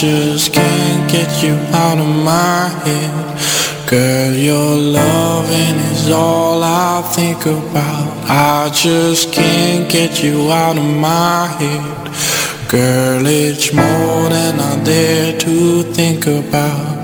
just can't get you out of my head. Girl, your loving is all I think about. I just can't get you out of my head. Girl, it's more than I dare to think about.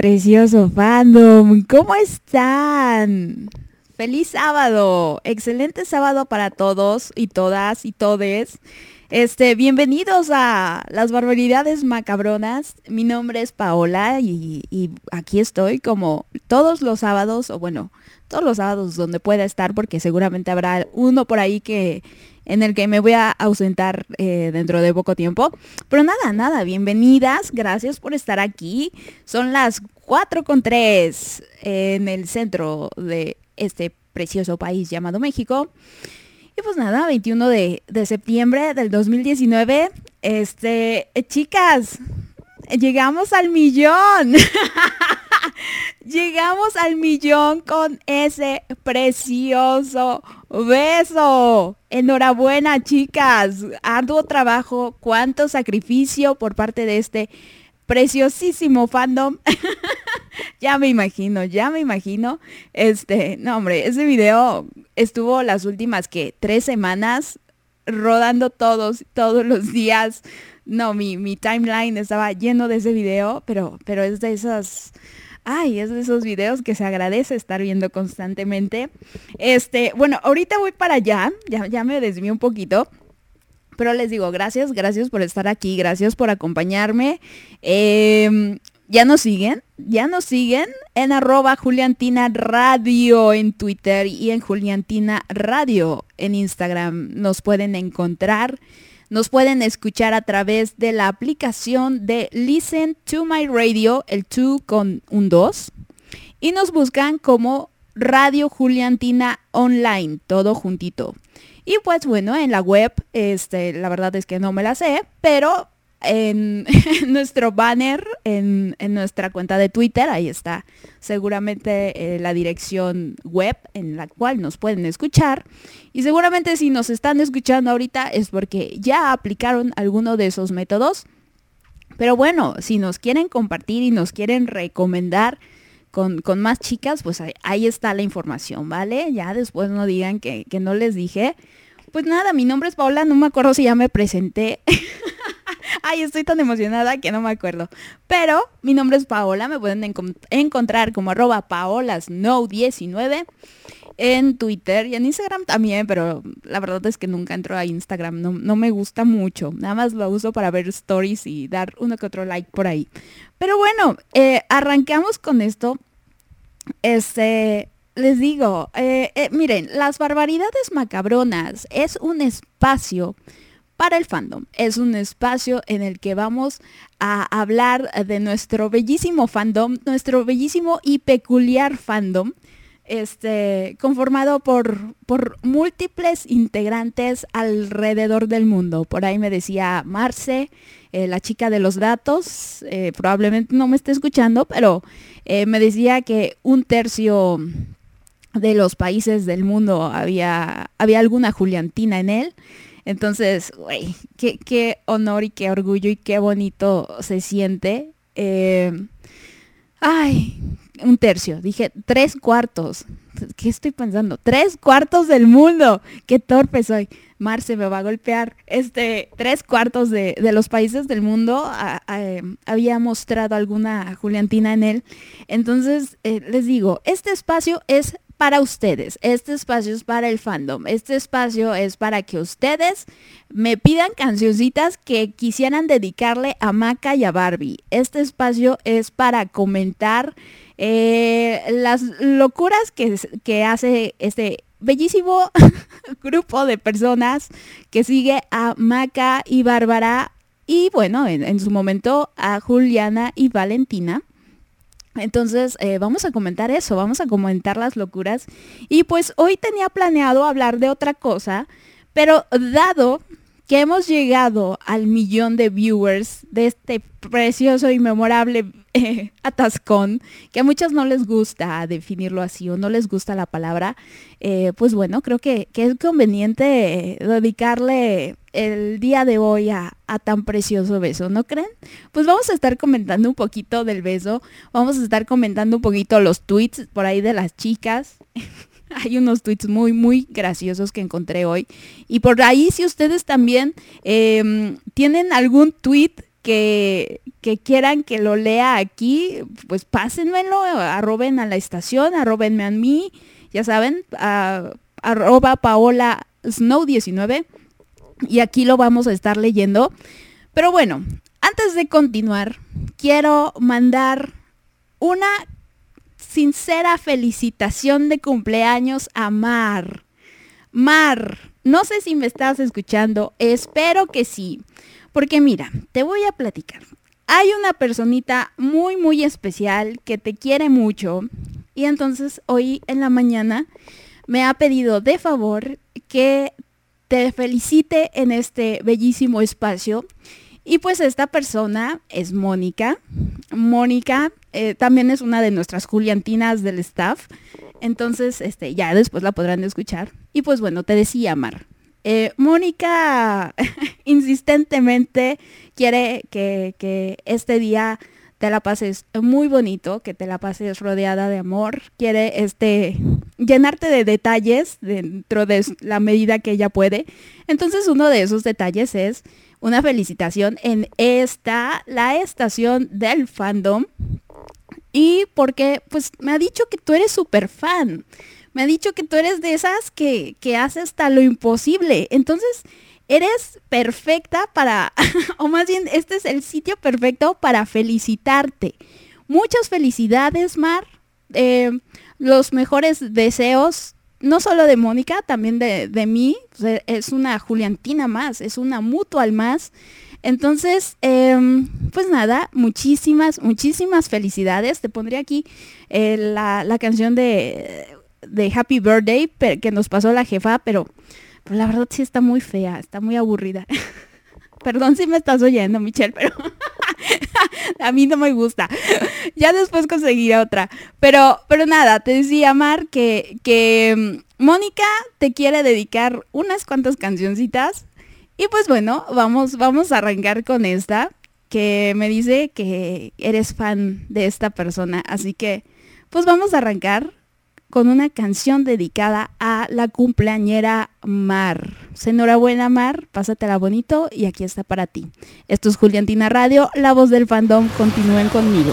Precioso fandom. ¿Cómo están? Feliz sábado. Excelente sábado para todos y todas y todes. Este, bienvenidos a las barbaridades macabronas. Mi nombre es Paola y, y, aquí estoy como todos los sábados, o bueno, todos los sábados donde pueda estar, porque seguramente habrá uno por ahí que en el que me voy a ausentar eh, dentro de poco tiempo. Pero nada, nada, bienvenidas, gracias por estar aquí. Son las 4 con 3 en el centro de este precioso país llamado México. Y pues nada, 21 de, de septiembre del 2019. Este, eh, chicas, llegamos al millón. llegamos al millón con ese precioso beso. Enhorabuena, chicas. Arduo trabajo, cuánto sacrificio por parte de este preciosísimo fandom. ya me imagino, ya me imagino. Este, no hombre, ese video estuvo las últimas que tres semanas rodando todos, todos los días. No, mi, mi timeline estaba lleno de ese video, pero, pero es de esas ay, es de esos videos que se agradece estar viendo constantemente. Este, bueno, ahorita voy para allá, ya, ya me desvío un poquito. Pero les digo, gracias, gracias por estar aquí, gracias por acompañarme. Em, ya nos siguen, ya nos siguen en arroba Juliantina Radio en Twitter y en Juliantina Radio en Instagram. Nos pueden encontrar. Nos pueden escuchar a través de la aplicación de Listen to My Radio, el 2 con un 2. Y nos buscan como Radio Juliantina Online, todo juntito. Y pues bueno, en la web, este, la verdad es que no me la sé, pero en, nuestro banner, en, nuestra cuenta de Twitter, ahí está seguramente eh, la dirección web en la cual nos pueden escuchar. Y seguramente si nos están escuchando ahorita es porque ya aplicaron alguno de esos métodos. Pero bueno, si nos quieren compartir y nos quieren recomendar con, más chicas, pues ahí, está la información, ¿vale? Ya después no digan que, que no les dije. Pues nada, mi nombre es Paola, no me acuerdo si ya me presenté. Ay, estoy tan emocionada que no me acuerdo. Pero mi nombre es Paola, me pueden encontrar como arroba paolasno19 en Twitter y en Instagram también, pero la verdad es que nunca entro a Instagram, no, me gusta mucho. Nada más lo uso para ver stories y dar uno que otro like por ahí. Pero bueno, eh, arranquemos con esto. Este, les digo, eh, eh, miren, las barbaridades macabronas es un espacio para el fandom. Es un espacio en el que vamos a hablar de nuestro bellísimo fandom, nuestro bellísimo y peculiar fandom, este, conformado por, por múltiples integrantes alrededor del mundo. Por ahí me decía Marce, eh, la chica de los datos, eh, probablemente no me esté escuchando, pero eh, me decía que un tercio de los países del mundo había, había alguna Juliantina en él. Entonces, güey, qué, honor y qué orgullo y qué bonito se siente. Eh, ay, un tercio. Dije, tres cuartos. ¿Qué estoy pensando? Tres cuartos del mundo. Qué torpe soy. Marce me va a golpear. Este, tres cuartos de, los países del mundo había mostrado alguna Juliantina en él. Entonces, eh, les digo, este espacio es para ustedes. Este espacio es para el fandom. Este espacio es para que ustedes me pidan cancioncitas que quisieran dedicarle a Maca y a Barbie. Este espacio es para comentar eh, las locuras que, que hace este bellísimo grupo de personas que sigue a Maca y Bárbara y bueno, en su momento a Juliana y Valentina. Entonces, eh, vamos a comentar eso, vamos a comentar las locuras. Y pues hoy tenía planeado hablar de otra cosa, pero dado que hemos llegado al millón de viewers de este precioso y memorable eh, atascón, que a muchos no les gusta definirlo así o no les gusta la palabra, eh, pues bueno, creo que, es conveniente dedicarle el día de hoy a, a, tan precioso beso, ¿no creen? Pues vamos a estar comentando un poquito del beso, vamos a estar comentando un poquito los tweets por ahí de las chicas. Hay unos tweets muy, muy graciosos que encontré hoy. Y por ahí, si ustedes también em, tienen algún tweet que, que, quieran que lo lea aquí, pues pásenmelo, arroben a la estación, arrobenme a mí, ya saben, arroba Paola Snow 19. Y aquí lo vamos a estar leyendo. Pero bueno, antes de continuar, quiero mandar una sincera felicitación de cumpleaños a Mar. Mar, no sé si me estás escuchando, espero que sí, porque mira, te voy a platicar. Hay una personita muy, muy especial que te quiere mucho y entonces hoy en la mañana me ha pedido de favor que te felicite en este bellísimo espacio. Y pues esta persona es Mónica. Mónica eh, también es una de nuestras Juliantinas del staff. Entonces, este, ya después la podrán escuchar. Y pues bueno, te decía, Mar. Eh, Mónica insistentemente quiere que, este día te la pases muy bonito, que te la pases rodeada de amor, quiere este llenarte de detalles dentro de la medida que ella puede. Entonces uno de esos detalles es una felicitación en esta, la estación del fandom y porque pues me ha dicho que tú eres súper fan. Me ha dicho que tú eres de esas que, que hace hasta lo imposible. Entonces, eres perfecta para, o más bien, este es el sitio perfecto para felicitarte. Muchas felicidades, Mar. Eh, los mejores deseos, no solo de Mónica, también de, de mí. Es una Juliantina más, es una mutual más. Entonces, em, pues nada, muchísimas, muchísimas felicidades. Te pondré aquí eh, la, canción de, de, Happy Birthday que nos pasó la jefa, pero, la verdad sí está muy fea, está muy aburrida. Perdón si me estás oyendo, Michelle, pero a mí no me gusta. ya después conseguiré otra. Pero, pero nada, te decía, Mar, que, que mm, Mónica te quiere dedicar unas cuantas cancioncitas. Y pues bueno, vamos, vamos a arrancar con esta, que me dice que eres fan de esta persona. Así que, pues vamos a arrancar con una canción dedicada a la cumpleañera Mar. Enhorabuena Mar, pásatela bonito y aquí está para ti. Esto es Juliantina Radio, la voz del fandom, continúen conmigo.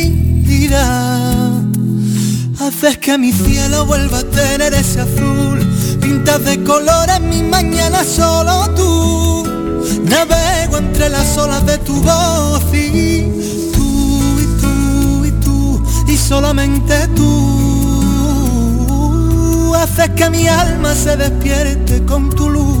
Haces que mi cielo vuelva a tener ese azul. Pintas de colores mi mañana solo tú. Navego entre las olas de tu voz y tú y tú y tú y solamente tú. Haces que mi alma se despierte con tu luz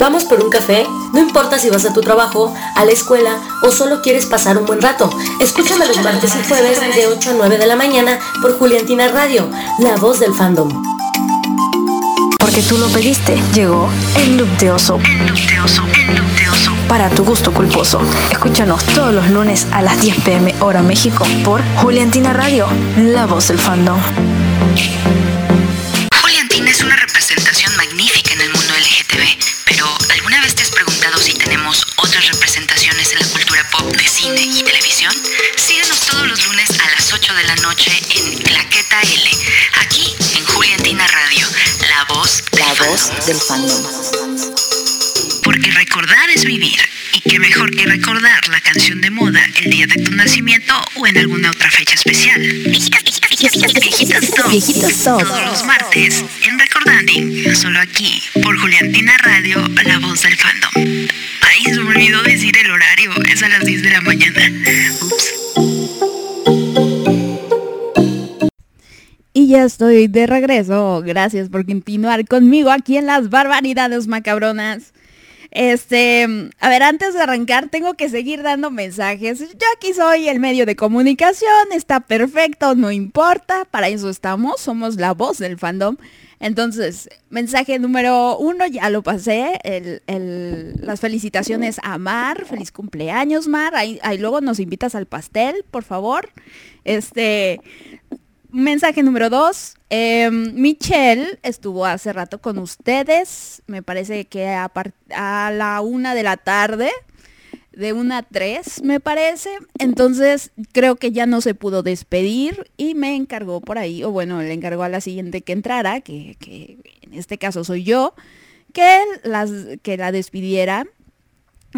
Vamos por un café, no importa si vas a tu trabajo, a la escuela o solo quieres pasar un buen rato. Escúchame los martes y jueves de 8 a 9 de la mañana por Juliantina Radio, la voz del fandom. Porque tú lo pediste, llegó el look de oso. para tu gusto culposo. Escúchanos todos los lunes a las 10 pm hora México por Juliantina Radio, la voz del fandom. Voz del fandom. Porque recordar es vivir. Y qué mejor que recordar la canción de moda el día de tu nacimiento o en alguna otra fecha especial. Viejitas, top. Viejitas top. Todos los martes en Recordanding, solo aquí, por Juliantina Radio, la voz del fandom. Ay, se me olvidó decir el horario, es a las 10 de la mañana. Ups. Y ya estoy de regreso. Gracias por continuar conmigo aquí en las barbaridades macabronas. Este, a ver, antes de arrancar tengo que seguir dando mensajes. Yo aquí soy el medio de comunicación, está perfecto, no importa, para eso estamos, somos la voz del fandom. Entonces, mensaje número uno, ya lo pasé, las felicitaciones a Mar, feliz cumpleaños Mar, ahí, ahí luego nos invitas al pastel, por favor. Este, Mensaje número dos. eh, Michelle estuvo hace rato con ustedes. Me parece que a, a la una de la tarde. De una a tres, me parece. Entonces creo que ya no se pudo despedir y me encargó por ahí, o bueno, le encargó a la siguiente que entrara, que, que en este caso soy yo, que, las, que la despidiera.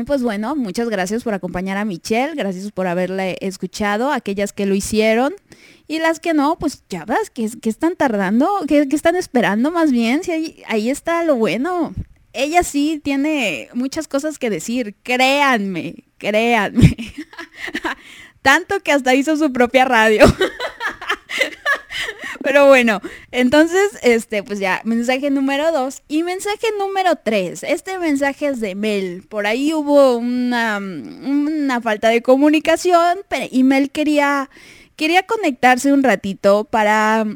Pues bueno, muchas gracias por acompañar a Michelle, gracias por haberle escuchado, aquellas que lo hicieron y las que no, pues ya ves, que, que están tardando, que, están esperando más bien, si ahí, ahí está lo bueno. Ella sí tiene muchas cosas que decir, créanme, créanme. Tanto que hasta hizo su propia radio. Pero bueno, entonces, este, pues ya, mensaje número dos. Y mensaje número tres. Este mensaje es de Mel. Por ahí hubo una, una falta de comunicación, y Mel quería, quería conectarse un ratito para,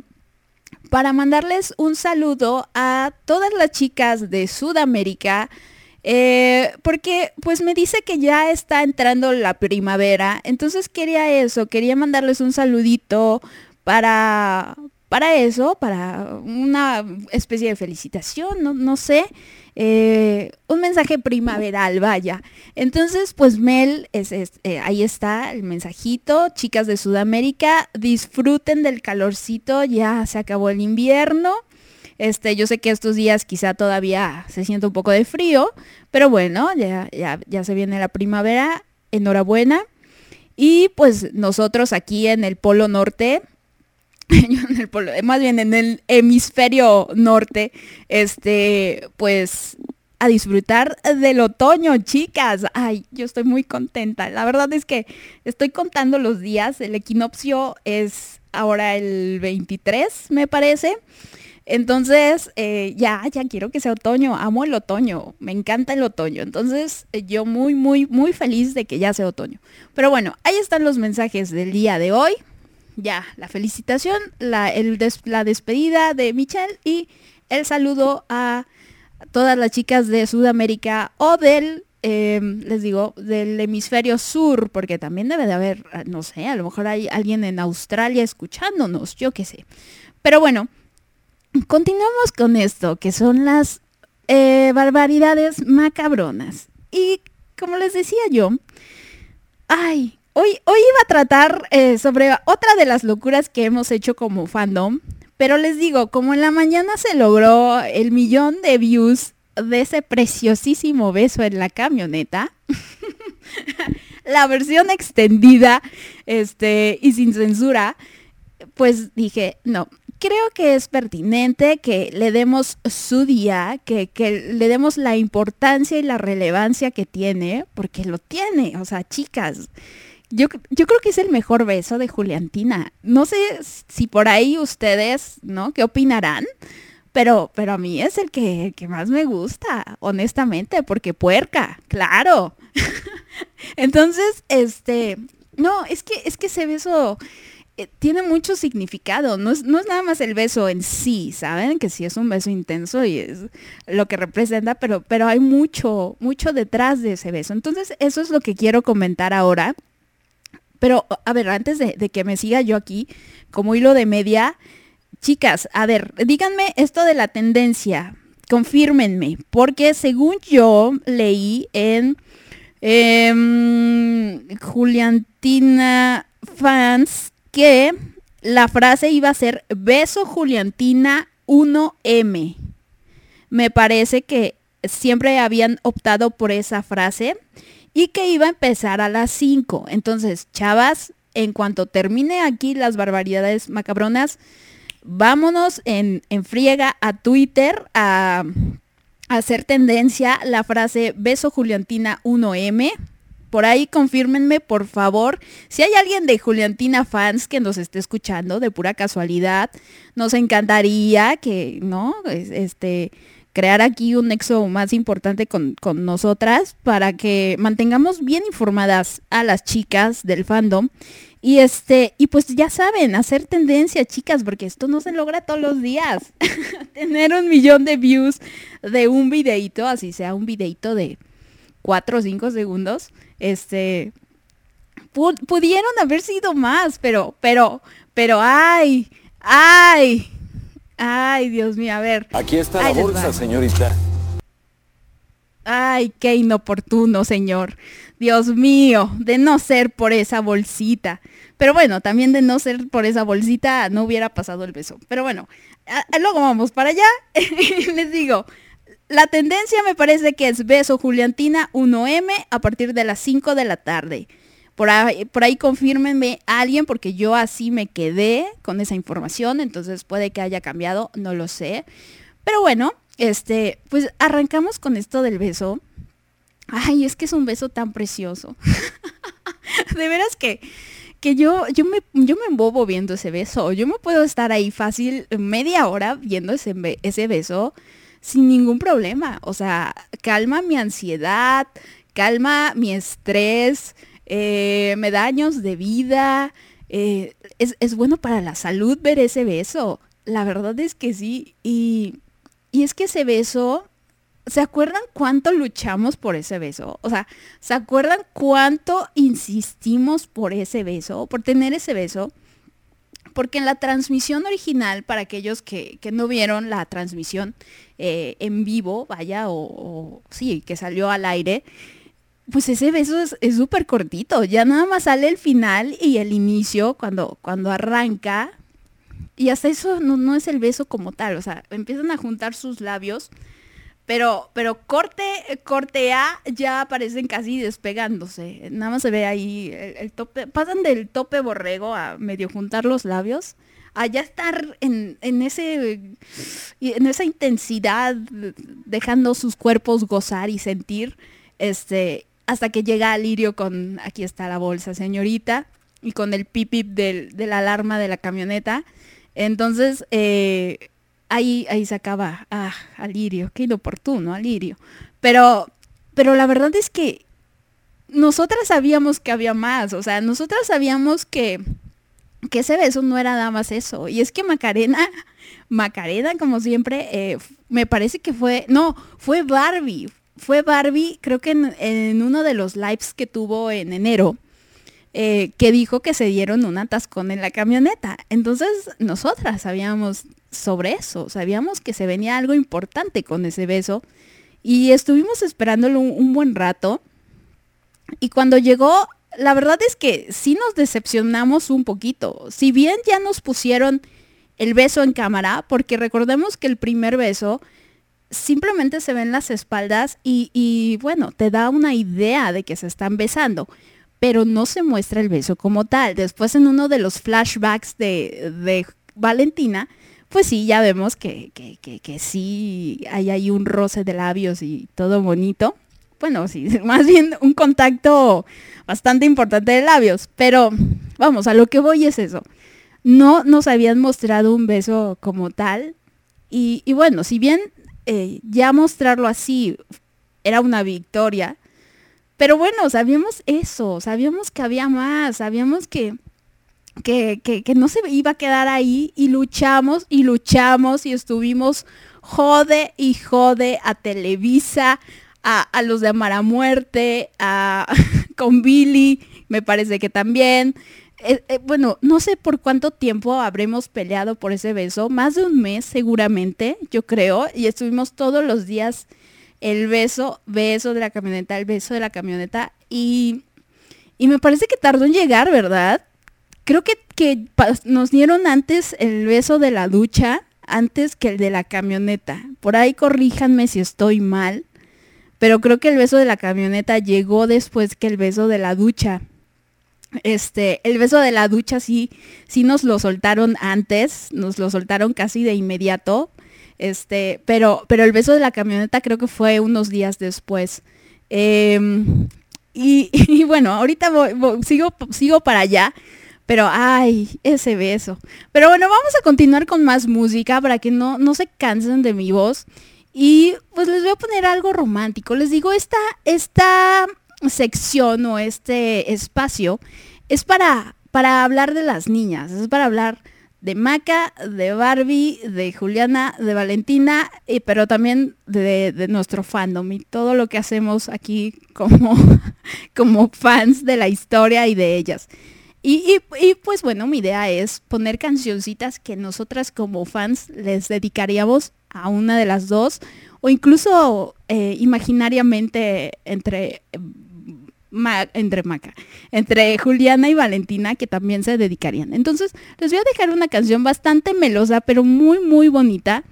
para mandarles un saludo a todas las chicas de Sudamérica. eh, porque pues me dice que ya está entrando la primavera, entonces quería eso, quería mandarles un saludito para, para eso, para una especie de felicitación, no, sé, eh, un mensaje primaveral, vaya. Entonces, pues Mel, eh, ahí está el mensajito, chicas de Sudamérica, disfruten del calorcito, ya se acabó el invierno. Este, yo sé que estos días quizá todavía se siente un poco de frío, pero bueno, ya, ya, ya se viene la primavera, enhorabuena. Y pues nosotros aquí en el Polo Norte, en el polo, más bien en el hemisferio norte, este, pues a disfrutar del otoño, chicas. Ay, yo estoy muy contenta. La verdad es que estoy contando los días. El equinoccio es ahora el 23, me parece. Entonces, eh, ya, ya quiero que sea otoño. Amo el otoño. Me encanta el otoño. Entonces, eh, yo muy, muy, muy feliz de que ya sea otoño. Pero bueno, ahí están los mensajes del día de hoy ya, la felicitación, la, el la despedida de Michelle y el saludo a todas las chicas de Sudamérica o del, eh, les digo, del hemisferio sur, porque también debe de haber, ah, no sé, a lo mejor hay alguien en Australia escuchándonos, yo qué sé. Pero bueno, continuamos con esto, que son las eh, barbaridades macabronas. Y como les decía yo, ay, hoy, iba a tratar eh, sobre otra de las locuras que hemos hecho como fandom, pero les digo, como en la mañana se logró el millón de views de ese preciosísimo beso en la camioneta, la versión extendida este, y sin censura, pues dije, no, creo que es pertinente que le demos su día, que le demos la importancia y la relevancia que tiene, porque lo tiene, o sea, chicas. Yo, yo creo que es el mejor beso de Juliantina. No sé si por ahí ustedes, ¿no? ¿Qué opinarán? Pero, pero a mí es el que, que más me gusta, honestamente, porque puerca, claro. Entonces, este, no, es que, es que ese beso eh, tiene mucho significado, no es, no es nada más el beso en sí, ¿saben? Que sí es un beso intenso y es lo que representa, pero, pero hay mucho, mucho detrás de ese beso. Entonces, eso es lo que quiero comentar ahora. Pero, a ver, antes de, que me siga yo aquí, como hilo de media, chicas, a ver, díganme esto de la tendencia, confírmenme, porque según yo leí en em, Juliantina Fans que la frase iba a ser beso Juliantina 1M. Me parece que siempre habían optado por esa frase y que iba a empezar a las 5. Entonces, chavas, en cuanto termine aquí las barbaridades macabronas, vámonos en, friega a Twitter a, a hacer tendencia la frase beso Juliantina 1M. Por ahí confírmenme, por favor. Si hay alguien de Juliantina fans que nos esté escuchando de pura casualidad, nos encantaría que, ¿no? Es- Este, crear aquí un nexo más importante con, con nosotras para que mantengamos bien informadas a las chicas del fandom. Y este, y pues ya saben, hacer tendencia, chicas, porque esto no se logra todos los días. Tener un millón de views de un videito, así sea un videito de 4 o 5 segundos, este, pu- pudieron haber sido más, pero, pero, pero, ay, ay, ay, Dios mío, a ver. Aquí está la bolsa, señorita. Ay, qué inoportuno, señor. Dios mío, de no ser por esa bolsita. Pero bueno, también de no ser por esa bolsita no hubiera pasado el beso. Pero bueno, a- a- luego vamos para allá. Les digo, la tendencia me parece que es beso Juliantina 1M a partir de las 5 de la tarde. Por ahí, por confírmenme alguien porque yo así me quedé con esa información, entonces puede que haya cambiado, no lo sé. Pero bueno, este, pues arrancamos con esto del beso. Ay, es que es un beso tan precioso. de veras que, que yo, yo, me, yo me embobo viendo ese beso. Yo me puedo estar ahí fácil media hora viendo ese, ese beso sin ningún problema. O sea, calma mi ansiedad, calma mi estrés, eh, me de vida. eh, es, es bueno para la salud ver ese beso. La verdad es que sí. Y, y es que ese beso, ¿se acuerdan cuánto luchamos por ese beso? O sea, ¿se acuerdan cuánto insistimos por ese beso, por tener ese beso? Porque en la transmisión original, para aquellos que, que no vieron la transmisión eh, en vivo, vaya, o sí, que salió al aire, pues ese beso es súper cortito. Ya nada más sale el final y el inicio cuando, cuando arranca. Y hasta eso no, no es el beso como tal. O sea, empiezan a juntar sus labios. Pero, pero corte, corte A ya aparecen casi despegándose. Nada más se ve ahí el, tope. Pasan del tope borrego a medio juntar los labios. A ya estar en, en ese en esa intensidad, dejando sus cuerpos gozar y sentir, este, hasta que llega Lirio con, aquí está la bolsa, señorita, y con el pipip del, de la alarma de la camioneta. Entonces, eh, ahí, ahí se acaba, ah, Alirio, qué inoportuno, Alirio. Pero, pero la verdad es que nosotras sabíamos que había más, o sea, nosotras sabíamos que, que ese beso no era nada más eso. Y es que Macarena, Macarena, como siempre, eh, me parece que fue, no, fue Barbie. Fue Barbie, creo que en, uno de los lives que tuvo en enero, eh, que dijo que se dieron un atascón en la camioneta. Entonces, nosotras sabíamos sobre eso, sabíamos que se venía algo importante con ese beso y estuvimos esperándolo un, un buen rato. Y cuando llegó, la verdad es que sí nos decepcionamos un poquito. Si bien ya nos pusieron el beso en cámara, porque recordemos que el primer beso simplemente se ven las espaldas y, y, bueno, te da una idea de que se están besando, pero no se muestra el beso como tal. Después en uno de los flashbacks de, de Valentina, pues sí, ya vemos que, que, que, que sí hay ahí un roce de labios y todo bonito. Bueno, sí, más bien un contacto bastante importante de labios, pero vamos, a lo que voy es eso. No nos habían mostrado un beso como tal. Y, y bueno, si bien eh, ya mostrarlo así era una victoria, pero bueno, sabíamos eso, sabíamos que había más, sabíamos que, que, que, no se iba a quedar ahí y luchamos y luchamos y estuvimos jode y jode a Televisa, a, a los de Amar a Muerte, a, con Billy, me parece que también. Eh, eh, bueno, no sé por cuánto tiempo habremos peleado por ese beso, más de un mes seguramente, yo creo, y estuvimos todos los días el beso, beso de la camioneta, el beso de la camioneta, y, y me parece que tardó en llegar, ¿verdad? Creo que, que nos dieron antes el beso de la ducha, antes que el de la camioneta. Por ahí corríjanme si estoy mal, pero creo que el beso de la camioneta llegó después que el beso de la ducha. Este, el beso de la ducha sí, sí nos lo soltaron antes, nos lo soltaron casi de inmediato. Este, pero, pero el beso de la camioneta creo que fue unos días después. Em, y, bueno, ahorita sigo, sigo para allá. Pero, ay, ese beso. Pero bueno, vamos a continuar con más música para que no, no se cansen de mi voz. Y pues les voy a poner algo romántico. Les digo, esta, esta sección o este espacio es para, para hablar de las niñas, es para hablar de Maca, de Barbie, de Juliana, de Valentina, y, pero también de, de, nuestro fandom y todo lo que hacemos aquí como, como fans de la historia y de ellas. Y, y, pues bueno, mi idea es poner cancioncitas que nosotras como fans les dedicaríamos a una de las dos, o incluso eh, imaginariamente entre entre Maca, entre Juliana y Valentina, que también se dedicarían. Entonces, les voy a dejar una canción bastante melosa, pero muy, muy bonita,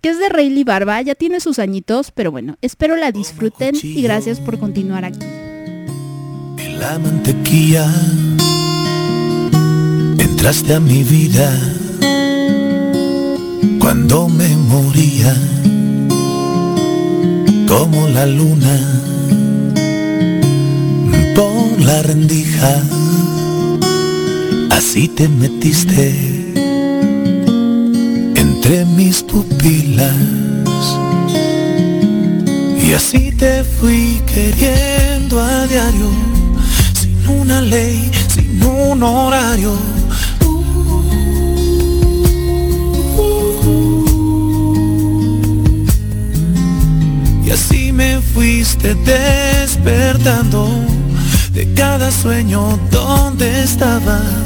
que es de Rayleigh Barba, ya tiene sus añitos, pero bueno, espero la disfruten y gracias por continuar aquí. En la mantequilla entraste a mi vida cuando me moría como la luna por la rendija, así te metiste entre mis pupilas. Y así te fui queriendo a diario, sin una ley, sin un horario. Y así me fuiste despertando de cada sueño donde estabas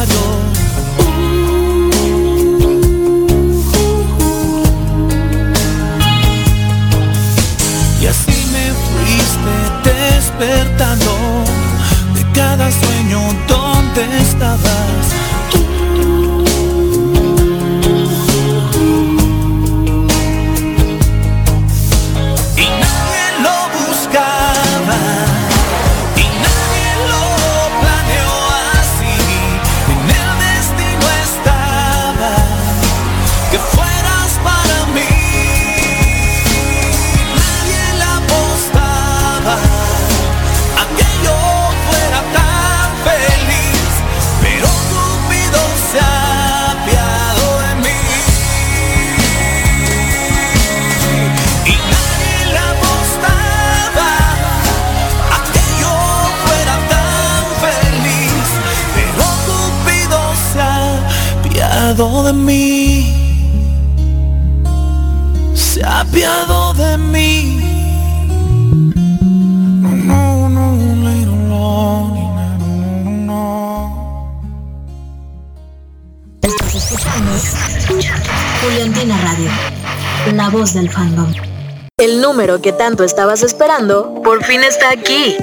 Que tanto estabas esperando por fin está aquí.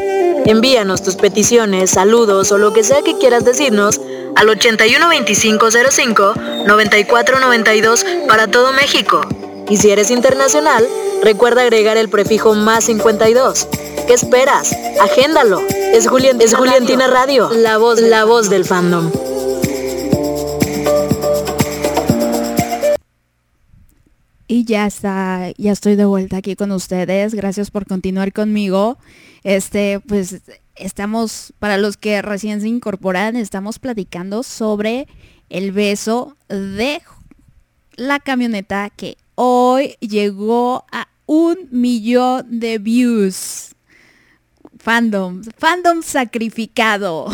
Envíanos tus peticiones, saludos o lo que sea que quieras decirnos al 812505 9492 para todo México. Y si eres internacional, recuerda agregar el prefijo más 52. ¿Qué esperas? Agéndalo. Es, Julián, es Juliantina Radio, la voz, la voz del fandom. Y ya está, ya estoy de vuelta aquí con ustedes. Gracias por continuar conmigo. Este, pues estamos, para los que recién se incorporan, estamos platicando sobre el beso de la camioneta que hoy llegó a un millón de views. Fandom, fandom sacrificado.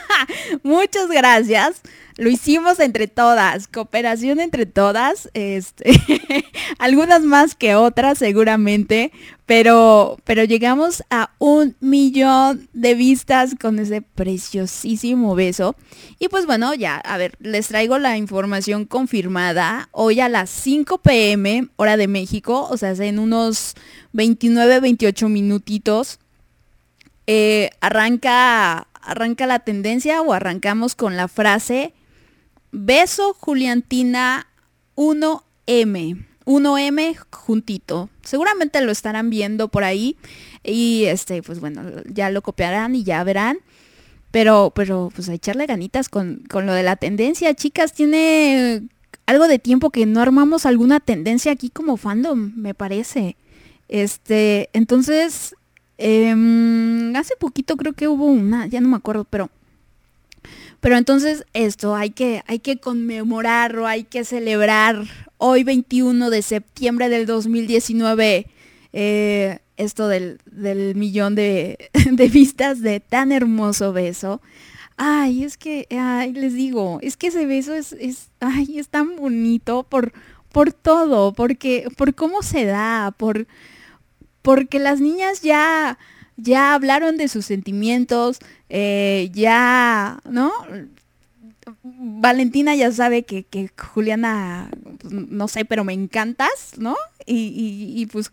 Muchas gracias. Lo hicimos entre todas, cooperación entre todas, este, algunas más que otras seguramente, pero, pero llegamos a un millón de vistas con ese preciosísimo beso. Y pues bueno, ya, a ver, les traigo la información confirmada. Hoy a las 5 pm, hora de México, o sea, en unos 29, 28 minutitos, eh, arranca, arranca la tendencia o arrancamos con la frase Beso Juliantina 1M. 1M juntito. Seguramente lo estarán viendo por ahí. Y este, pues bueno, ya lo copiarán y ya verán. Pero, pero, pues a echarle ganitas con, con lo de la tendencia. Chicas, tiene algo de tiempo que no armamos alguna tendencia aquí como fandom, me parece. Este, entonces, em, hace poquito creo que hubo una, ya no me acuerdo, pero pero entonces esto hay que, hay que conmemorarlo, hay que celebrar hoy 21 de septiembre del 2019 eh, esto del, millón de, de, vistas de tan hermoso beso. Ay, es que, ay, les digo, es que ese beso es, es, ay, es tan bonito por, por todo, porque, por cómo se da, por, porque las niñas ya, ya hablaron de sus sentimientos, eh, ya, ¿no? Valentina ya sabe que, Juliana, pues, no sé, pero me encantas, ¿no? Y, pues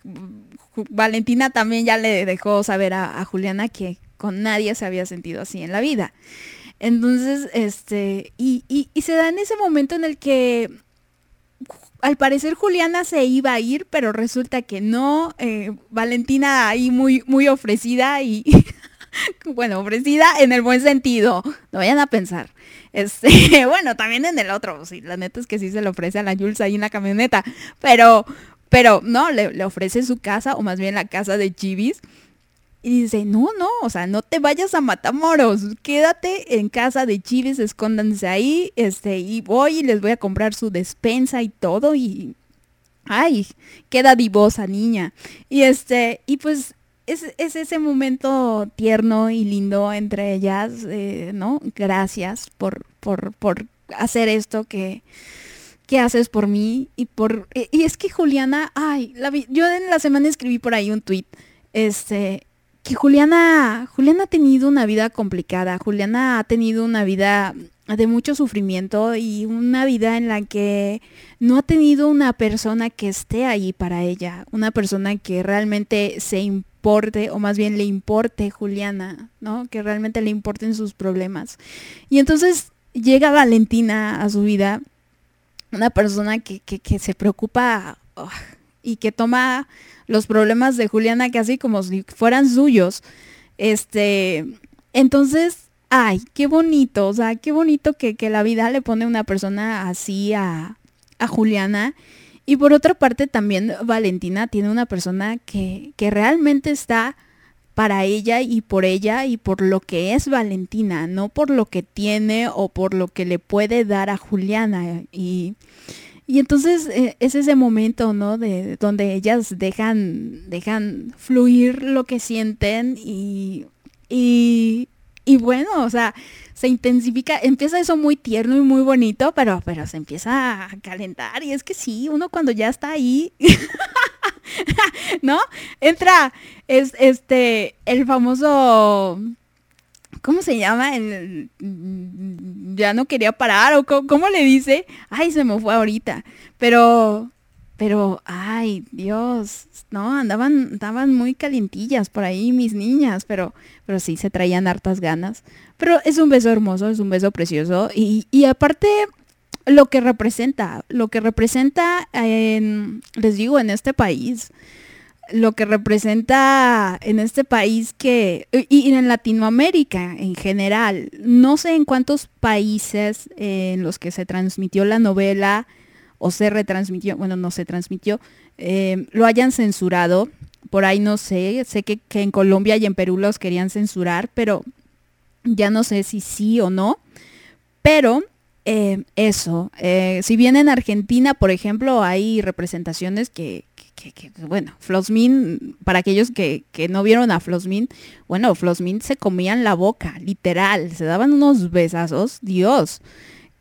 Valentina también ya le dejó saber a, Juliana que con nadie se había sentido así en la vida. Entonces, este, y, y, se da en ese momento en el que al parecer Juliana se iba a ir, pero resulta que no. Eh, Valentina ahí muy, muy ofrecida y bueno, ofrecida en el buen sentido. No vayan a pensar. Este, bueno, también en el otro. Sí, la neta es que sí se le ofrece a la Jules ahí en la camioneta. Pero, pero no, le, ofrece su casa, o más bien la casa de Chivis. Y dice, no, no, o sea, no te vayas a Matamoros, quédate en casa de Chivis, escóndanse ahí, este, y voy y les voy a comprar su despensa y todo, y ay, queda divosa niña. Y este, y pues es, ese momento tierno y lindo entre ellas, eh, ¿no? Gracias por, por, por hacer esto que, que haces por mí y por... Y es que Juliana, ay, la, yo en la semana escribí por ahí un tweet, este, que Juliana, Juliana ha tenido una vida complicada, Juliana ha tenido una vida de mucho sufrimiento y una vida en la que no ha tenido una persona que esté ahí para ella, una persona que realmente se importe o más bien le importe Juliana, ¿no? Que realmente le importen sus problemas. Y entonces llega Valentina a su vida, una persona que, se preocupa oh, y que toma los problemas de Juliana casi como si fueran suyos. Este, entonces ay, qué bonito, o sea, qué bonito que, la vida le pone una persona así a, Juliana. Y por otra parte también Valentina tiene una persona que, que realmente está para ella y por ella y por lo que es Valentina, no por lo que tiene o por lo que le puede dar a Juliana. Y, y entonces eh, es ese momento, ¿no? De donde ellas dejan, dejan fluir lo que sienten y, y, y bueno, o sea, se intensifica, empieza eso muy tierno y muy bonito, pero, pero se empieza a calentar. Y es que sí, uno cuando ya está ahí, ¿no? Entra es, este, el famoso ¿cómo se llama? El, ya no quería parar o cómo, le dice, ay, se me fue ahorita. Pero, pero, ay, Dios, no, andaban, andaban muy calientillas por ahí mis niñas, pero, pero sí se traían hartas ganas. Pero es un beso hermoso, es un beso precioso y, y aparte lo que representa, lo que representa en, les digo, en este país, lo que representa en este país que, y en Latinoamérica en general, no sé en cuántos países en los que se transmitió la novela, o se retransmitió, bueno, no se transmitió, eh, lo hayan censurado. Por ahí no sé, sé que, en Colombia y en Perú los querían censurar, pero ya no sé si sí o no. Pero eh, eso, eh, si bien en Argentina, por ejemplo, hay representaciones que, bueno, Flosmin, para aquellos que, que, no vieron a Flosmin, bueno, Flosmin se comían la boca, literal, se daban unos besazos, Dios.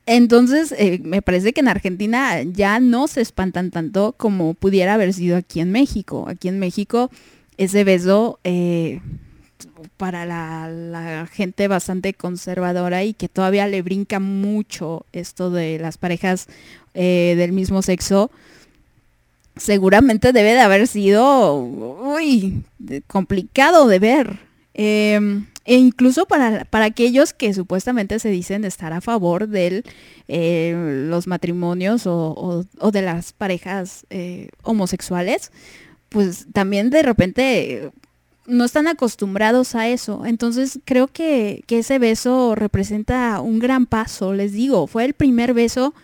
Entonces, eh, me parece que en Argentina ya no se espantan tanto como pudiera haber sido aquí en México. Aquí en México, ese beso eh, para la, gente bastante conservadora y que todavía le brinca mucho esto de las parejas eh, del mismo sexo, seguramente debe de haber sido uy, complicado de ver. Em, e incluso para, para, aquellos que supuestamente se dicen estar a favor de eh, los matrimonios o, de las parejas eh, homosexuales, pues también de repente no están acostumbrados a eso. Entonces creo que, que ese beso representa un gran paso, les digo, fue el primer beso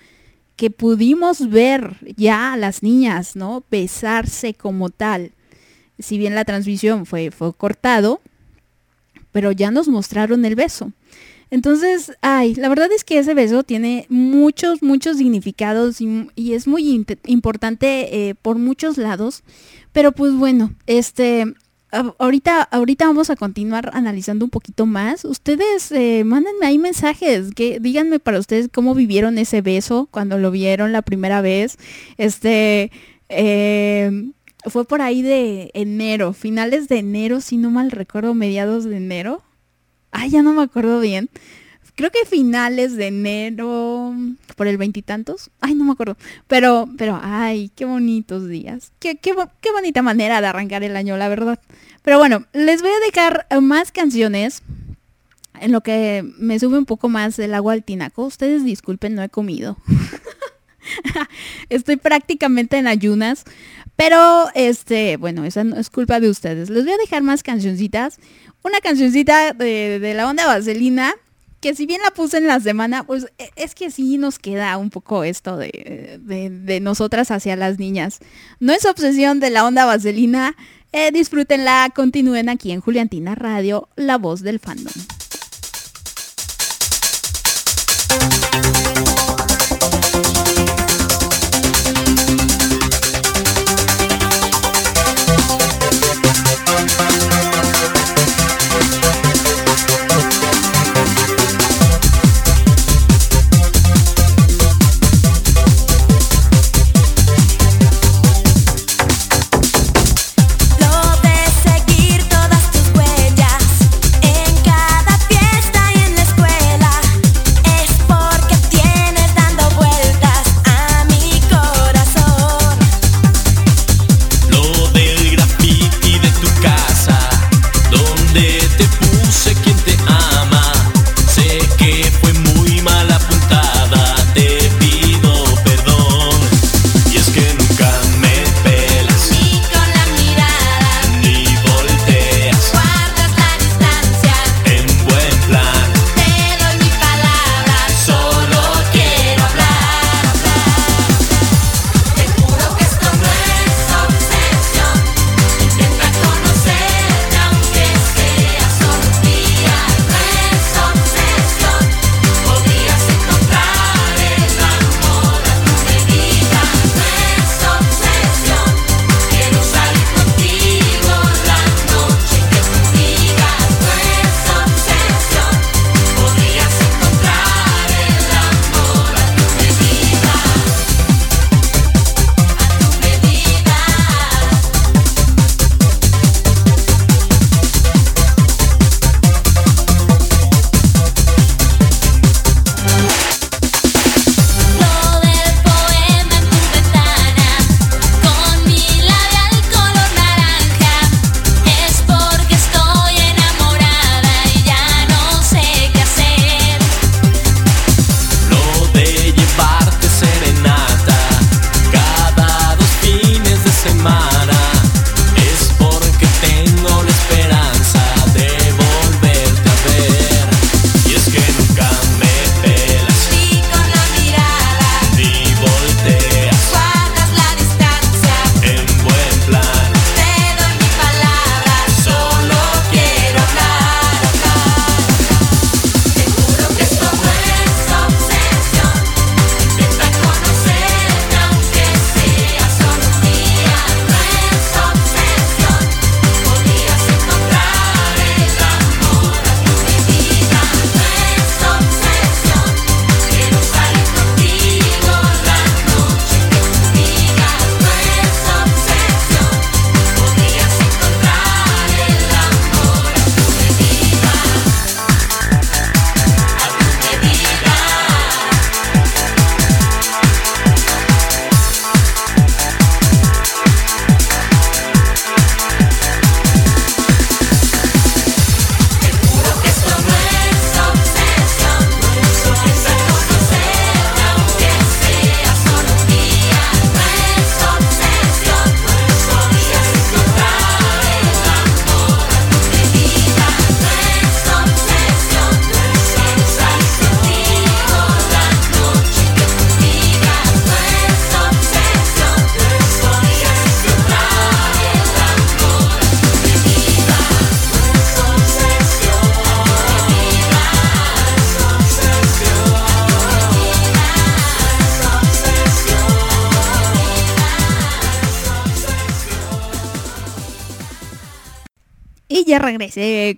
que pudimos ver ya a las niñas, ¿no? Besarse como tal. Si bien la transmisión fue, fue cortado, pero ya nos mostraron el beso. Entonces, ay, la verdad es que ese beso tiene muchos, muchos significados y, es muy importante eh, por muchos lados. Pero pues bueno, este, ahorita, ahorita vamos a continuar analizando un poquito más. Ustedes eh, mándenme ahí mensajes, que díganme para ustedes cómo vivieron ese beso cuando lo vieron la primera vez. Este, eh, fue por ahí de enero, finales de enero, si no mal recuerdo, mediados de enero. Ay, ya no me acuerdo bien. Creo que finales de enero, por el veintitantos. Ay, no me acuerdo. Pero, pero, ay, qué bonitos días. Qué, qué, qué bonita manera de arrancar el año, la verdad. Pero bueno, les voy a dejar más canciones en lo que me sube un poco más el agua al tinaco. Ustedes disculpen, no he comido. Estoy prácticamente en ayunas. Pero, este, bueno, esa no es culpa de ustedes. Les voy a dejar más cancioncitas. Una cancioncita de, la onda vaselina, que si bien la puse en la semana, pues e, es que sí nos queda un poco esto de, de, nosotras hacia las niñas. No es obsesión de la onda vaselina. Eh, disfrútenla, continúen aquí en Juliantina Radio, la voz del fandom.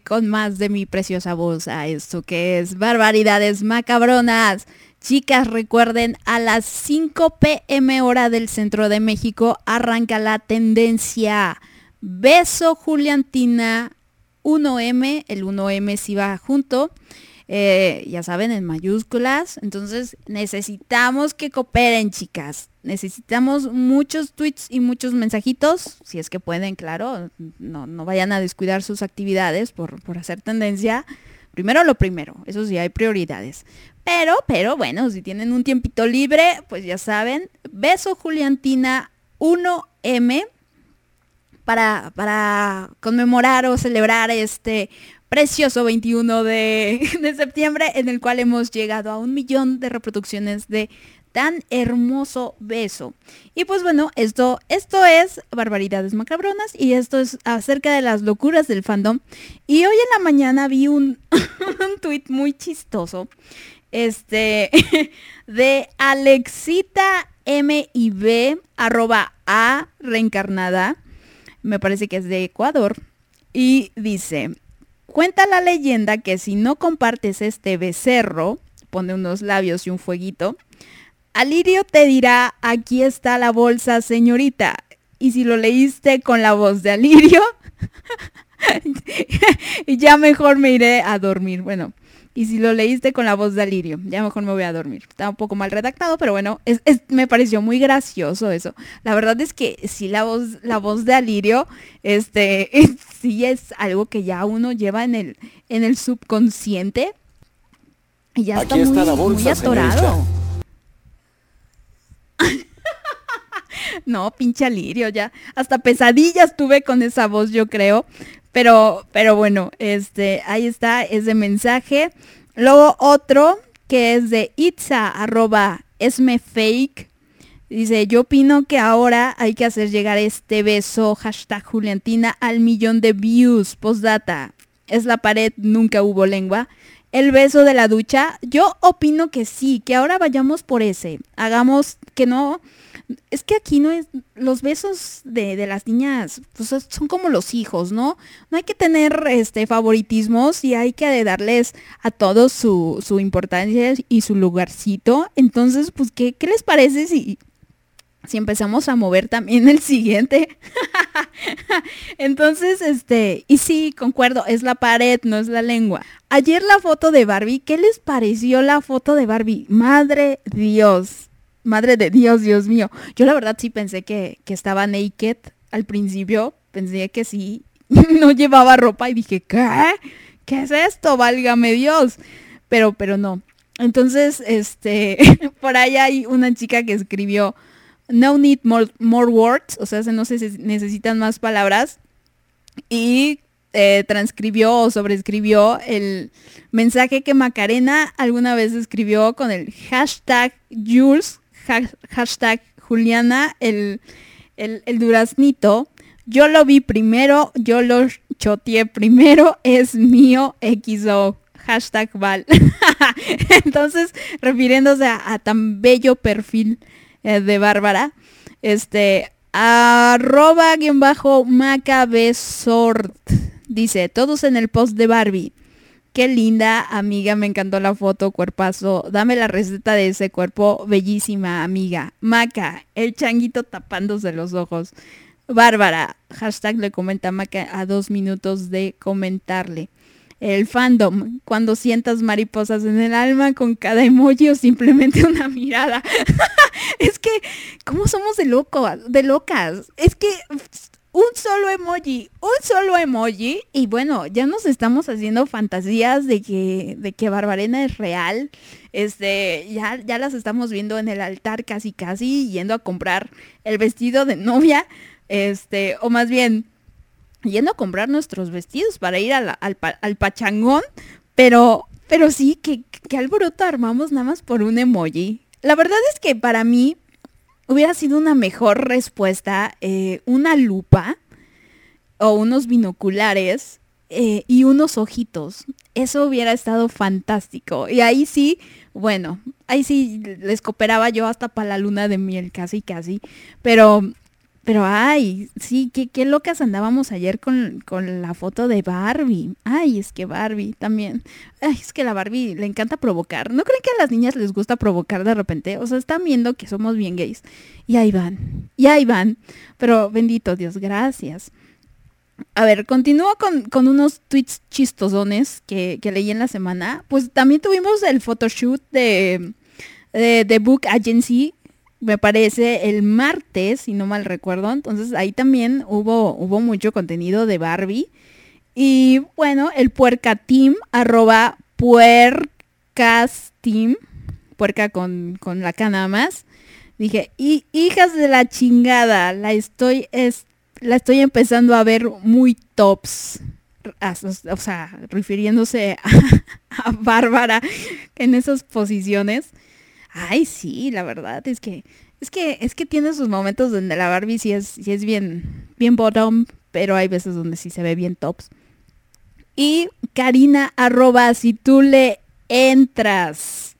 Con más de mi preciosa voz a esto que es Barbaridades Macabronas. Chicas, recuerden, a las 5 pm hora del centro de México arranca la tendencia. Beso Juliantina 1M, el 1M si va junto. Eh, ya saben, en mayúsculas. Entonces necesitamos que cooperen, chicas. Necesitamos muchos tweets y muchos mensajitos, si es que pueden, claro. No, no vayan a descuidar sus actividades por, por hacer tendencia. Primero lo primero, eso sí, hay prioridades. Pero, pero bueno, si tienen un tiempito libre, pues ya saben, beso Juliantina 1M para, para conmemorar o celebrar este precioso 21 de, septiembre en el cual hemos llegado a un millón de reproducciones de tan hermoso beso. Y pues bueno, esto, esto es Barbaridades Macabronas y esto es acerca de las locuras del fandom. Y hoy en la mañana vi un, un tweet muy chistoso este, de Alexita M y B, arroba A reencarnada, me parece que es de Ecuador, y dice, cuenta la leyenda que si no compartes este becerro, pone unos labios y un fueguito, Alirio te dirá, aquí está la bolsa, señorita. Y si lo leíste con la voz de Alirio, ya mejor me iré a dormir. Bueno, y si lo leíste con la voz de Alirio, ya mejor me voy a dormir. Está un poco mal redactado, pero bueno, me pareció muy gracioso eso. La verdad es que sí la voz, la voz de Alirio, este, sí es algo que ya uno lleva en el, en el subconsciente. Y ya está, muy, atorado. no, pinche Alirio, ya. Hasta pesadillas tuve con esa voz, yo creo. Pero, pero bueno, este, ahí está ese mensaje. Luego otro que es de Itza, arroba esmefake. Dice, yo opino que ahora hay que hacer llegar este beso, hashtag Juliantina, al millón de views. Postdata, es la pared, nunca hubo lengua. El beso de la ducha, yo opino que sí, que ahora vayamos por ese. Hagamos que no, es que aquí no es, los besos de, las niñas pues, son como los hijos, ¿no? No hay que tener este favoritismos y hay que darles a todos su, su importancia y su lugarcito. Entonces, pues, ¿qué, qué les parece si, si empezamos a mover también el siguiente. Entonces, este, y sí, concuerdo, es la pared, no es la lengua. Ayer la foto de Barbie, ¿qué les pareció la foto de Barbie? Madre Dios. Madre de Dios, Dios mío. Yo la verdad sí pensé que, estaba naked al principio. Pensé que sí. no llevaba ropa y dije, ¿qué? ¿Qué es esto? Válgame Dios. Pero, pero no. Entonces, este, por ahí hay una chica que escribió, no need more, words, o sea, no se necesitan más palabras. Y eh, transcribió o sobreescribió el mensaje que Macarena alguna vez escribió con el hashtag Jules hashtag Juliana, el, el, el duraznito. Yo lo vi primero, yo lo choteé primero, es mío XO. Hashtag Val. Entonces, refiriéndose a, tan bello perfil eh, de Bárbara, este, arroba guion bajo macabesort. Dice, todos en el post de Barbie. Qué linda amiga, me encantó la foto, cuerpazo. Dame la receta de ese cuerpo, bellísima amiga. Maca, el changuito tapándose los ojos. Bárbara, hashtag le comenta Maca a dos minutos de comentarle. El fandom, cuando sientas mariposas en el alma con cada emoji o simplemente una mirada. es que, ¿cómo somos de locos, de locas? Es que un solo emoji, un solo emoji. Y bueno, ya nos estamos haciendo fantasías de que, de que Barbarena es real. Este, ya, ya las estamos viendo en el altar casi casi, yendo a comprar el vestido de novia. Este, o más bien, yendo a comprar nuestros vestidos para ir al, al, pachangón. Pero, pero sí, que, que alboroto armamos nada más por un emoji. La verdad es que para mí, hubiera sido una mejor respuesta eh, una lupa o unos binoculares eh, y unos ojitos. Eso hubiera estado fantástico. Y ahí sí, bueno, ahí sí les cooperaba yo hasta para la luna de miel, casi, casi. Pero, pero ay, sí, qué, qué locas andábamos ayer con, con, la foto de Barbie. Ay, es que Barbie también. Ay, es que la Barbie le encanta provocar. ¿No creen que a las niñas les gusta provocar de repente? O sea, están viendo que somos bien gays. Y ahí van, y ahí van. Pero bendito Dios, gracias. A ver, continúo con, con unos tweets chistosones que, que, leí en la semana. Pues también tuvimos el photoshoot de, de, de Book Agency me parece, el martes, si no mal recuerdo. Entonces ahí también hubo, hubo mucho contenido de Barbie. Y bueno, el puerca team, arroba puercasteam, puerca con, con la K más. Dije, y hijas de la chingada, la estoy, es, la estoy empezando a ver muy tops. O sea, refiriéndose a Bárbara en esas posiciones. Ay, sí, la verdad es que es que es que tiene sus momentos donde la Barbie sí es sí es bien bien bottom, pero hay veces donde sí se ve bien tops. Y Karina arroba si tú le entras.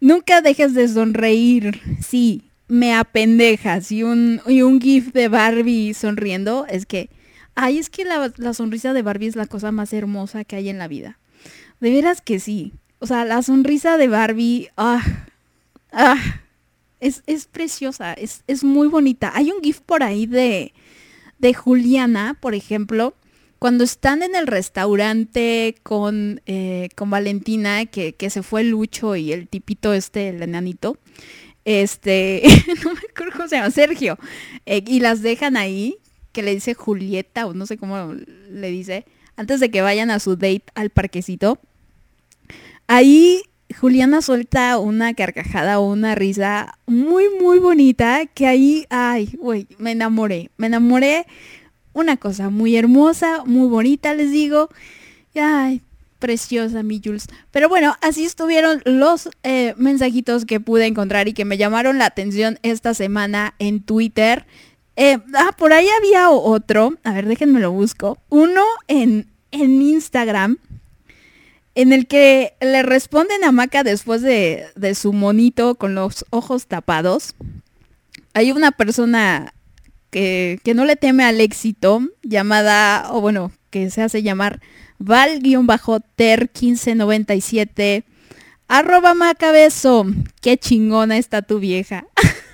Nunca dejes de sonreír. Sí, me apendejas. Y un, y un gif de Barbie sonriendo es que, ay, es que la, la sonrisa de Barbie es la cosa más hermosa que hay en la vida. De veras que sí. O sea, la sonrisa de Barbie, ah, Ah, es, es preciosa, es, es, muy bonita. Hay un GIF por ahí de, de Juliana, por ejemplo, cuando están en el restaurante con, eh, con Valentina, que, que, se fue Lucho y el tipito este, el enanito, este, no me acuerdo cómo se llama, Sergio, eh, y las dejan ahí, que le dice Julieta, o no sé cómo le dice, antes de que vayan a su date al parquecito. Ahí Juliana suelta una carcajada o una risa muy, muy bonita que ahí, ay, güey, me enamoré. Me enamoré. Una cosa muy hermosa, muy bonita, les digo. Ay, preciosa, mi Jules. Pero bueno, así estuvieron los eh, mensajitos que pude encontrar y que me llamaron la atención esta semana en Twitter. Eh, ah, por ahí había otro. A ver, déjenme lo busco. Uno en, en Instagram en el que le responden a Maca después de, su monito con los ojos tapados. Hay una persona que, no le teme al éxito, llamada, o bueno, que se hace llamar Val-Ter1597. Arroba Macabeso. Qué chingona está tu vieja.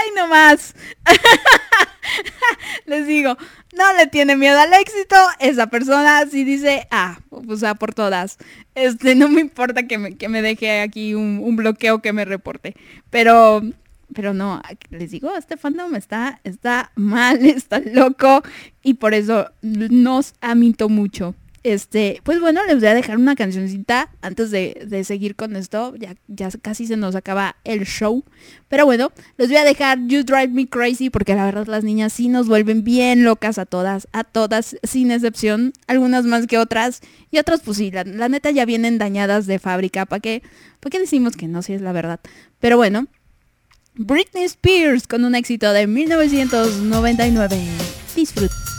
Ay, no más. Les digo, no le tiene miedo al éxito, esa persona sí dice, ah, o sea, por todas. Este, no me importa que me, que me deje aquí un, un, bloqueo que me reporte. Pero, pero no, les digo, este fandom está, está mal, está loco y por eso nos amito mucho. Este, pues bueno, les voy a dejar una cancioncita antes de, seguir con esto. Ya, ya casi se nos acaba el show. Pero bueno, les voy a dejar You Drive Me Crazy porque la verdad las niñas sí nos vuelven bien locas a todas, a todas, sin excepción. Algunas más que otras. Y otras pues sí, la, neta ya vienen dañadas de fábrica. ¿Para qué? ¿Para qué decimos que no? Si es la verdad. Pero bueno, Britney Spears con un éxito de 1999. Disfruten.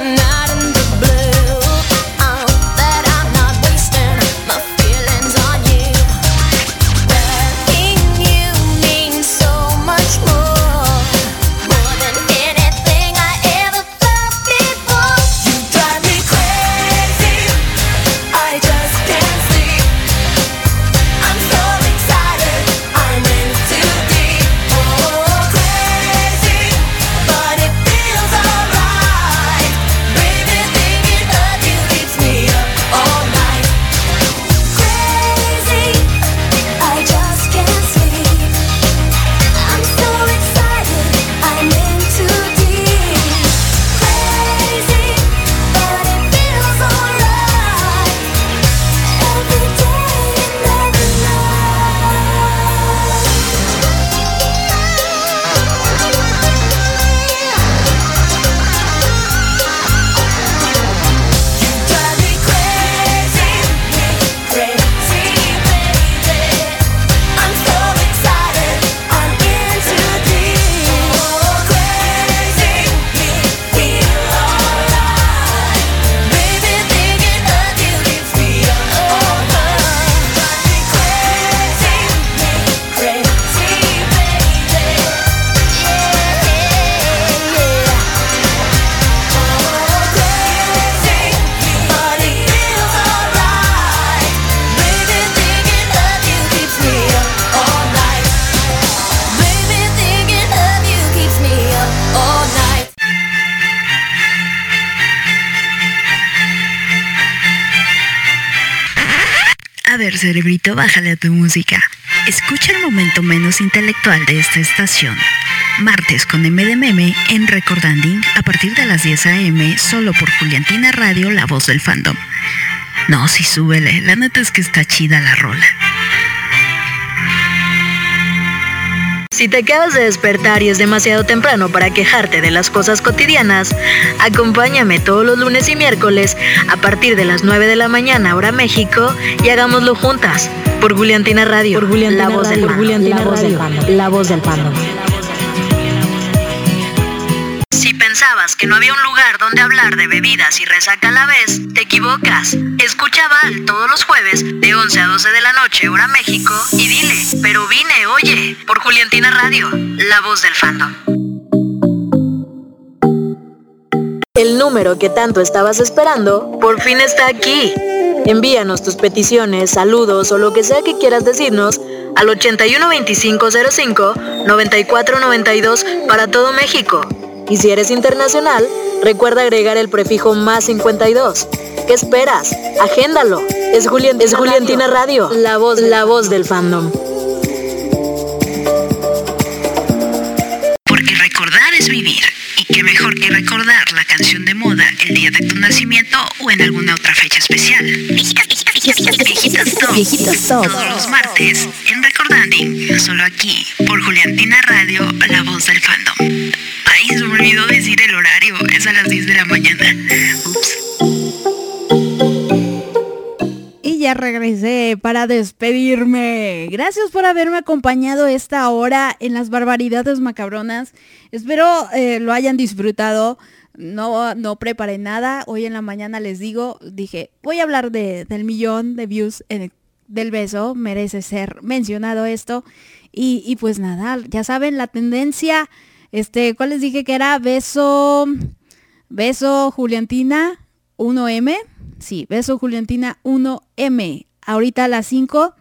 I'm not cerebrito, bájale a tu música. Escucha el momento menos intelectual de esta estación. Martes con M de Meme en Recordanding a partir de las 10 a.m. solo por Juliantina Radio, la voz del fandom. No, sí, súbele. La neta es que está chida la rola. Si te acabas de despertar y es demasiado temprano para quejarte de las cosas cotidianas, acompáñame todos los lunes y miércoles a partir de las 9 de la mañana hora México y hagámoslo juntas por Juliantina Radio, por la voz del la voz del la voz del pando pensabas que no había un lugar donde hablar de bebidas y resaca a la vez, te equivocas. Escucha Val todos los jueves de 11 a 12 de la noche, hora México, y dile, pero vine, oye, por Juliantina Radio, la voz del fandom. El número que tanto estabas esperando, por fin está aquí. Envíanos tus peticiones, saludos o lo que sea que quieras decirnos al 812505 9492 para todo México. Y si eres internacional, recuerda agregar el prefijo más 52. ¿Qué esperas? Agéndalo. Es, es Juliantina Radio, la voz, la voz del fandom. Porque recordar es vivir. Y qué mejor que recordar la canción de moda el día de tu nacimiento o en alguna otra fecha especial. Viejitas, viejitas, viejitas, viejitas, Todos los martes en Recordanding, solo aquí, por Juliantina Radio, la voz del fandom. Se me olvidó decir el horario. Es a las 10 de la mañana. Y ya regresé para despedirme. Gracias por haberme acompañado esta hora en las barbaridades macabronas. Espero eh, lo hayan disfrutado. No, no preparé nada. Hoy en la mañana les digo, dije, voy a hablar de, del millón de views del beso. Merece ser mencionado esto. Y, y pues nada, ya saben, la tendencia este, ¿cuál les dije que era? Beso, beso Juliantina 1M. Sí, beso Juliantina 1M. Ahorita a las 5.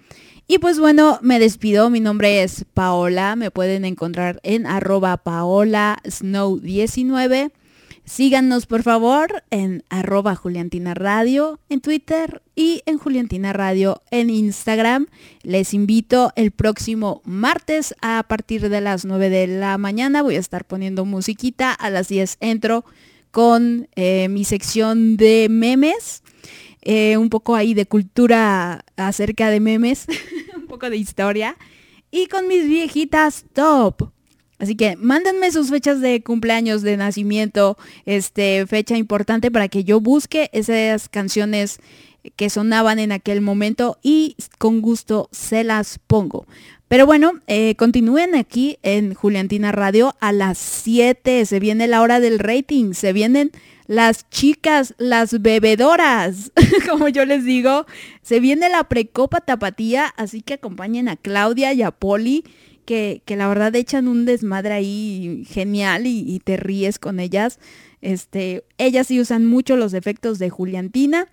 Y pues bueno, me despido. Mi nombre es Paola. Me pueden encontrar en arroba paola snow 19. Síganos por favor en arroba Juliantina Radio en Twitter y en Juliantina Radio en Instagram. Les invito el próximo martes a partir de las 9 de la mañana. Voy a estar poniendo musiquita. A las 10 entro con eh, mi sección de memes. Eh, un poco ahí de cultura acerca de memes. un poco de historia. Y con mis viejitas top. Así que mándenme sus fechas de cumpleaños, de nacimiento, este, fecha importante para que yo busque esas canciones que sonaban en aquel momento y con gusto se las pongo. Pero bueno, eh, continúen aquí en Juliantina Radio a las 7. Se viene la hora del rating. Se vienen las chicas, las bebedoras, como yo les digo. Se viene la precopa tapatía, así que acompañen a Claudia y a Poli que, la verdad echan un desmadre ahí genial y, te ríes con ellas. Este, ellas sí usan mucho los efectos de Juliantina.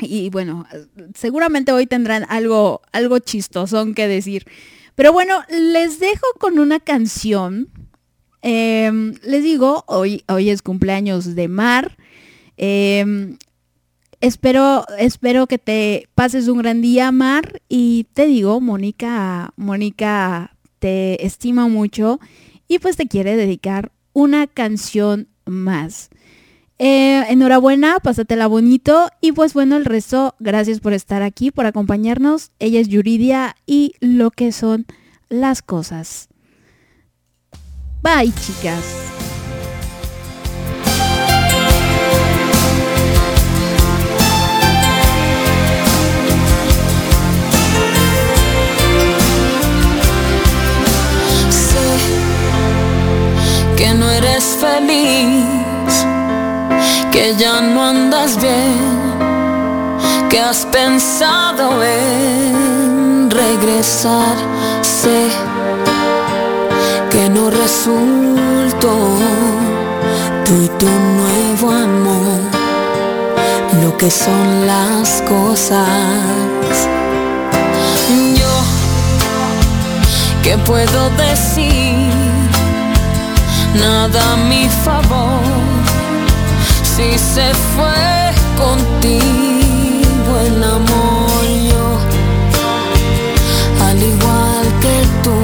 Y bueno, seguramente hoy tendrán algo, algo chistosón que decir. Pero bueno, les dejo con una canción. Em, les digo, hoy, hoy es cumpleaños de Mar. Em, espero, espero que te pases un gran día, Mar. Y te digo, Mónica, Mónica te estima mucho y pues te quiere dedicar una canción más. Eh, enhorabuena, pásatela bonito y pues bueno, el resto, gracias por estar aquí, por acompañarnos. Ella es Yuridia y lo que son las cosas. Bye chicas. Que no eres feliz, que ya no andas bien, que has pensado en regresar. Sé que no resultó tú y tu nuevo amor, lo que son las cosas. Yo, ¿qué puedo decir? nada a mi favor. Si se fue contigo el amor yo al igual que tú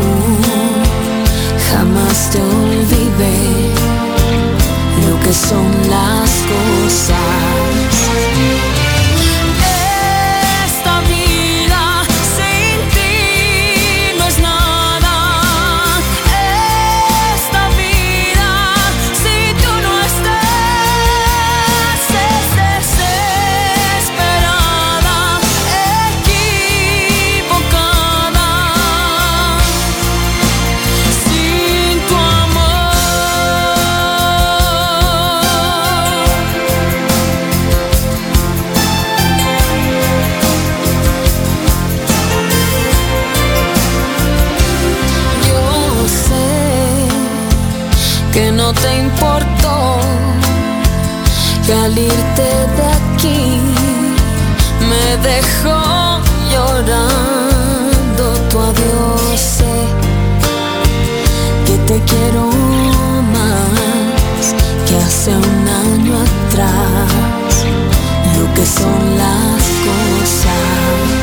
jamás te olvidé lo que son las cosas. Me dejó llorando tu adiós. Sé que te quiero más que hace un año atrás. Lo que son las cosas